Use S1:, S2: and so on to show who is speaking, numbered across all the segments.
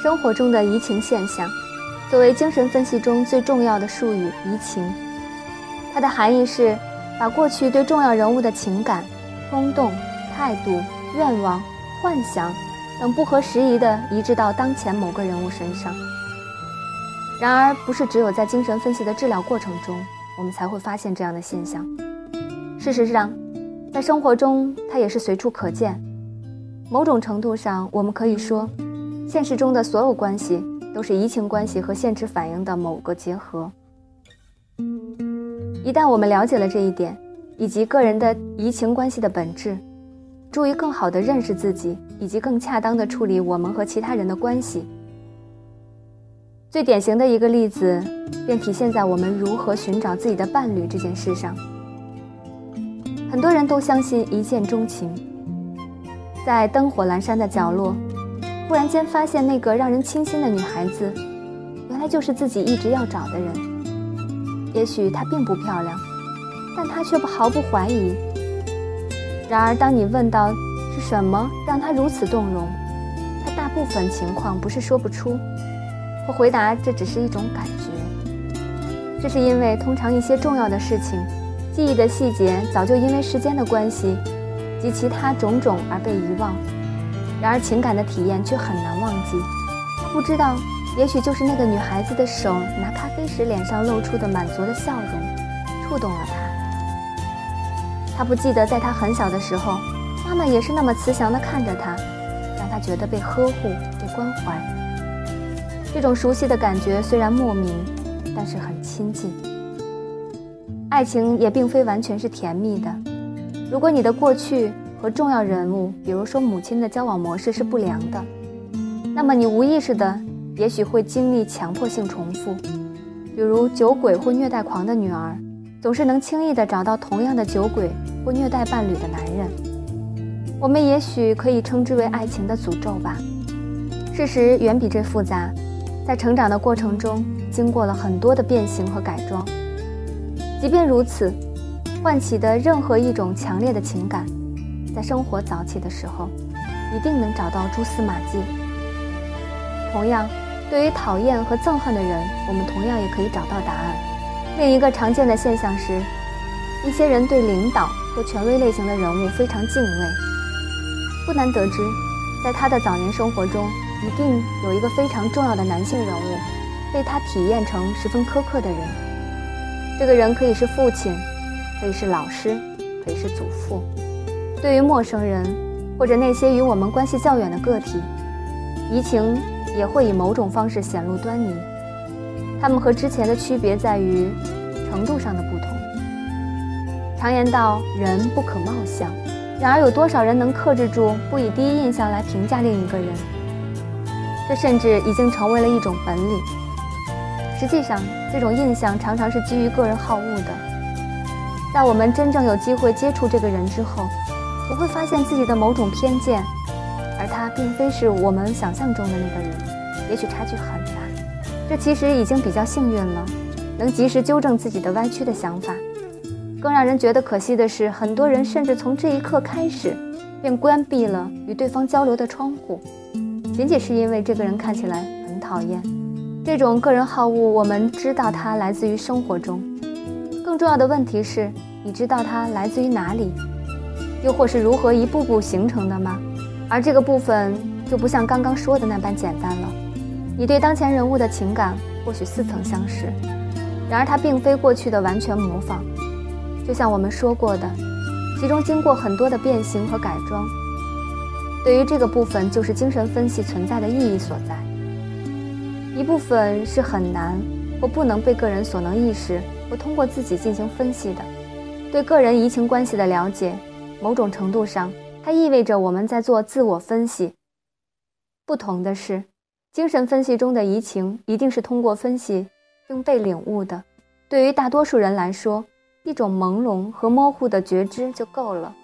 S1: 生活中的移情现象，作为精神分析中最重要的术语“移情”，它的含义是把过去对重要人物的情感、冲动、态度、愿望、幻想等不合时宜的移植到当前某个人物身上。然而，不是只有在精神分析的治疗过程中，我们才会发现这样的现象。事实上，在生活中，它也是随处可见。某种程度上，我们可以说，现实中的所有关系都是移情关系和现实反应的某个结合。一旦我们了解了这一点，以及个人的移情关系的本质，助于更好地认识自己，以及更恰当的处理我们和其他人的关系。最典型的一个例子，便体现在我们如何寻找自己的伴侣这件事上。很多人都相信一见钟情，在灯火阑珊的角落，忽然间发现那个让人倾心的女孩子，原来就是自己一直要找的人。也许她并不漂亮，但她却不毫不怀疑。然而，当你问到是什么让她如此动容，她大部分情况不是说不出。我回答：“这只是一种感觉。这是因为通常一些重要的事情，记忆的细节早就因为时间的关系及其他种种而被遗忘。然而情感的体验却很难忘记。不知道，也许就是那个女孩子的手拿咖啡时脸上露出的满足的笑容，触动了他。他不记得在他很小的时候，妈妈也是那么慈祥地看着他，让他觉得被呵护、被关怀。”这种熟悉的感觉虽然莫名，但是很亲近。爱情也并非完全是甜蜜的。如果你的过去和重要人物，比如说母亲的交往模式是不良的，那么你无意识的也许会经历强迫性重复。比如酒鬼或虐待狂的女儿，总是能轻易的找到同样的酒鬼或虐待伴侣的男人。我们也许可以称之为爱情的诅咒吧。事实远比这复杂。在成长的过程中，经过了很多的变形和改装。即便如此，唤起的任何一种强烈的情感，在生活早起的时候，一定能找到蛛丝马迹。同样，对于讨厌和憎恨的人，我们同样也可以找到答案。另一个常见的现象是，一些人对领导或权威类型的人物非常敬畏。不难得知，在他的早年生活中。一定有一个非常重要的男性人物，被他体验成十分苛刻的人。这个人可以是父亲，可以是老师，可以是祖父。对于陌生人，或者那些与我们关系较远的个体，移情也会以某种方式显露端倪。他们和之前的区别在于程度上的不同。常言道，人不可貌相。然而，有多少人能克制住不以第一印象来评价另一个人？这甚至已经成为了一种本领。实际上，这种印象常常是基于个人好恶的。在我们真正有机会接触这个人之后，我会发现自己的某种偏见，而他并非是我们想象中的那个人，也许差距很大。这其实已经比较幸运了，能及时纠正自己的歪曲的想法。更让人觉得可惜的是，很多人甚至从这一刻开始，便关闭了与对方交流的窗户。仅仅是因为这个人看起来很讨厌，这种个人好恶，我们知道它来自于生活中。更重要的问题是，你知道它来自于哪里，又或是如何一步步形成的吗？而这个部分就不像刚刚说的那般简单了。你对当前人物的情感或许似曾相识，然而它并非过去的完全模仿。就像我们说过的，其中经过很多的变形和改装。对于这个部分，就是精神分析存在的意义所在。一部分是很难或不能被个人所能意识或通过自己进行分析的。对个人移情关系的了解，某种程度上，它意味着我们在做自我分析。不同的是，精神分析中的移情一定是通过分析并被领悟的。对于大多数人来说，一种朦胧和模糊的觉知就够了。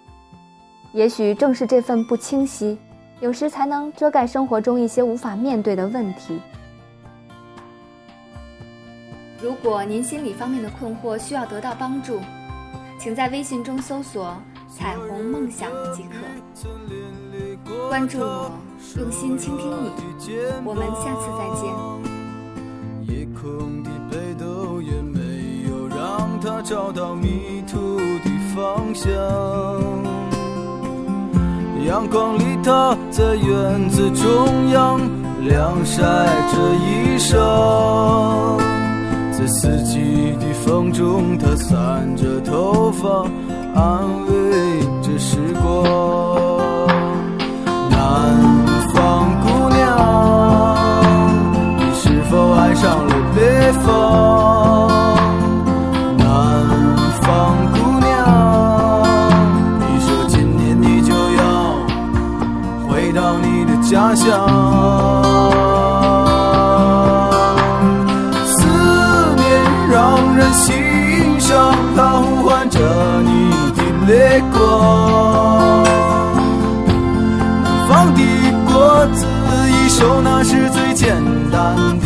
S1: 也许正是这份不清晰，有时才能遮盖生活中一些无法面对的问题。如果您心理方面的困惑需要得到帮助，请在微信中搜索“
S2: 彩虹梦想即可。关注我，用心倾听你。我们下次再见。夜空的北斗也没有让他找到迷途的方向。阳光里，他在院子中央晾晒着衣裳。在四季的风中，他散着头发，安慰到你的家乡。思念让人心伤，它呼唤着你的泪光。南方的果子一熟，那是最简单的。